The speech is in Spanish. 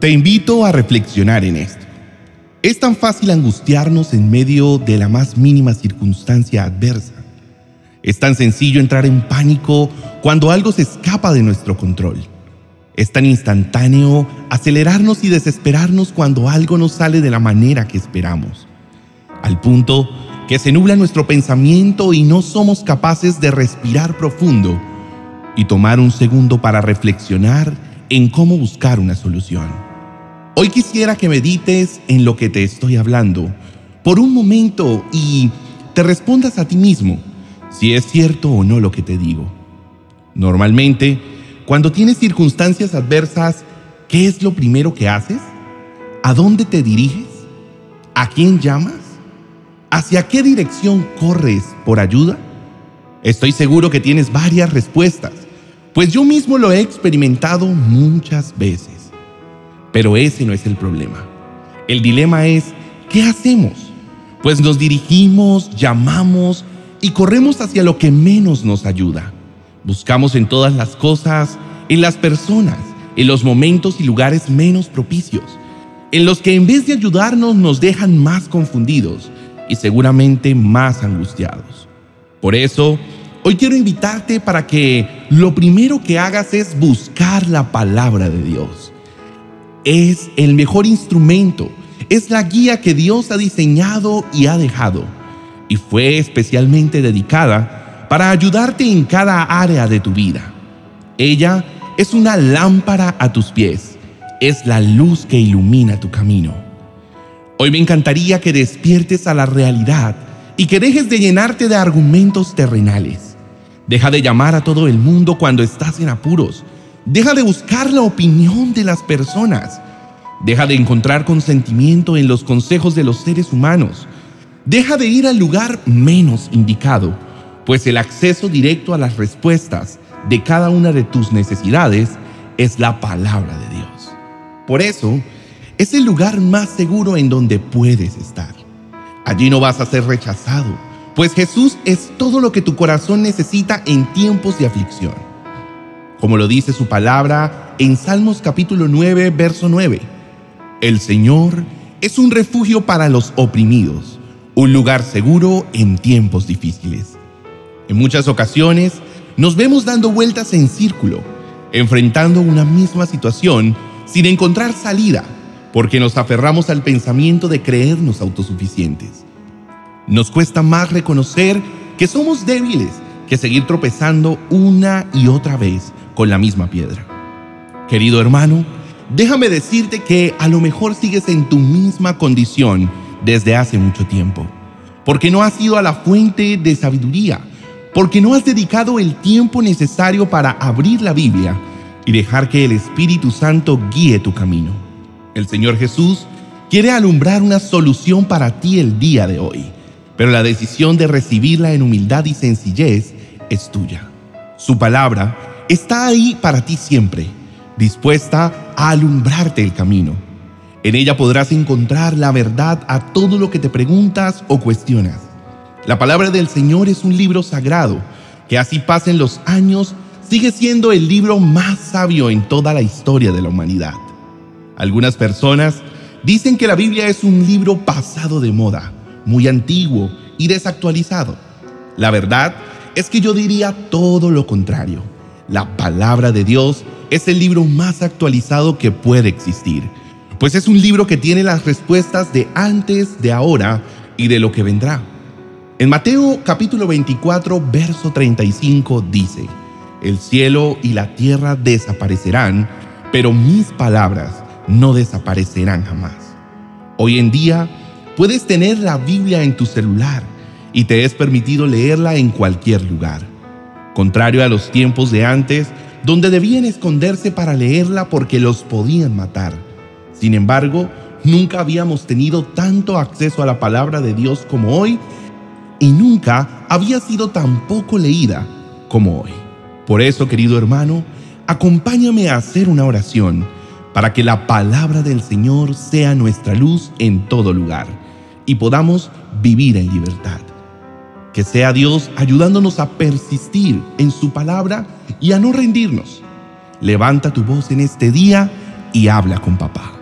Te invito a reflexionar en esto. Es tan fácil angustiarnos en medio de la más mínima circunstancia adversa. Es tan sencillo entrar en pánico cuando algo se escapa de nuestro control. Es tan instantáneo acelerarnos y desesperarnos cuando algo no sale de la manera que esperamos. Al punto que se nubla nuestro pensamiento y no somos capaces de respirar profundo y tomar un segundo para reflexionar en cómo buscar una solución. Hoy quisiera que medites en lo que te estoy hablando por un momento y te respondas a ti mismo si es cierto o no lo que te digo. Normalmente, cuando tienes circunstancias adversas, ¿qué es lo primero que haces? ¿A dónde te diriges? ¿A quién llamas? ¿Hacia qué dirección corres por ayuda? Estoy seguro que tienes varias respuestas, pues yo mismo lo he experimentado muchas veces. Pero ese no es el problema. El dilema es, ¿qué hacemos? Pues nos dirigimos, llamamos y corremos hacia lo que menos nos ayuda. Buscamos en todas las cosas, en las personas, en los momentos y lugares menos propicios, en los que en vez de ayudarnos nos dejan más confundidos y seguramente más angustiados. Por eso, hoy quiero invitarte para que lo primero que hagas es buscar la palabra de Dios. Es el mejor instrumento, es la guía que Dios ha diseñado y ha dejado, y fue especialmente dedicada para ayudarte en cada área de tu vida. Ella es una lámpara a tus pies, es la luz que ilumina tu camino. Hoy me encantaría que despiertes a la realidad y que dejes de llenarte de argumentos terrenales. Deja de llamar a todo el mundo cuando estás en apuros. Deja de buscar la opinión de las personas. Deja de encontrar consentimiento en los consejos de los seres humanos. Deja de ir al lugar menos indicado, pues el acceso directo a las respuestas de cada una de tus necesidades es la palabra de Dios. Por eso, es el lugar más seguro en donde puedes estar. Allí no vas a ser rechazado, pues Jesús es todo lo que tu corazón necesita en tiempos de aflicción. Como lo dice su palabra en Salmos capítulo 9, verso 9. El Señor es un refugio para los oprimidos, un lugar seguro en tiempos difíciles. En muchas ocasiones nos vemos dando vueltas en círculo, enfrentando una misma situación sin encontrar salida, porque nos aferramos al pensamiento de creernos autosuficientes. Nos cuesta más reconocer que somos débiles que seguir tropezando una y otra vez con la misma piedra. Querido hermano, déjame decirte que a lo mejor sigues en tu misma condición desde hace mucho tiempo, porque no has ido a la fuente de sabiduría, porque no has dedicado el tiempo necesario para abrir la Biblia y dejar que el Espíritu Santo guíe tu camino. El Señor Jesús quiere alumbrar una solución para ti el día de hoy, pero la decisión de recibirla en humildad y sencillez es tuya. Su palabra está ahí para ti siempre, dispuesta a alumbrarte el camino. En ella podrás encontrar la verdad a todo lo que te preguntas o cuestionas. La palabra del Señor es un libro sagrado que así pasen los años sigue siendo el libro más sabio en toda la historia de la humanidad. Algunas personas dicen que la Biblia es un libro pasado de moda, muy antiguo y desactualizado. La verdad es que yo diría todo lo contrario. La palabra de Dios es el libro más actualizado que puede existir, pues es un libro que tiene las respuestas de antes, de ahora y de lo que vendrá. En Mateo capítulo 24, verso 35 dice, El cielo y la tierra desaparecerán, pero mis palabras no desaparecerán jamás. Hoy en día puedes tener la Biblia en tu celular y te es permitido leerla en cualquier lugar. Contrario a los tiempos de antes, donde debían esconderse para leerla porque los podían matar. Sin embargo, nunca habíamos tenido tanto acceso a la palabra de Dios como hoy y nunca había sido tan poco leída como hoy. Por eso, querido hermano, acompáñame a hacer una oración para que la palabra del Señor sea nuestra luz en todo lugar y podamos vivir en libertad. Que sea Dios ayudándonos a persistir en su palabra y a no rendirnos. Levanta tu voz en este día y habla con papá.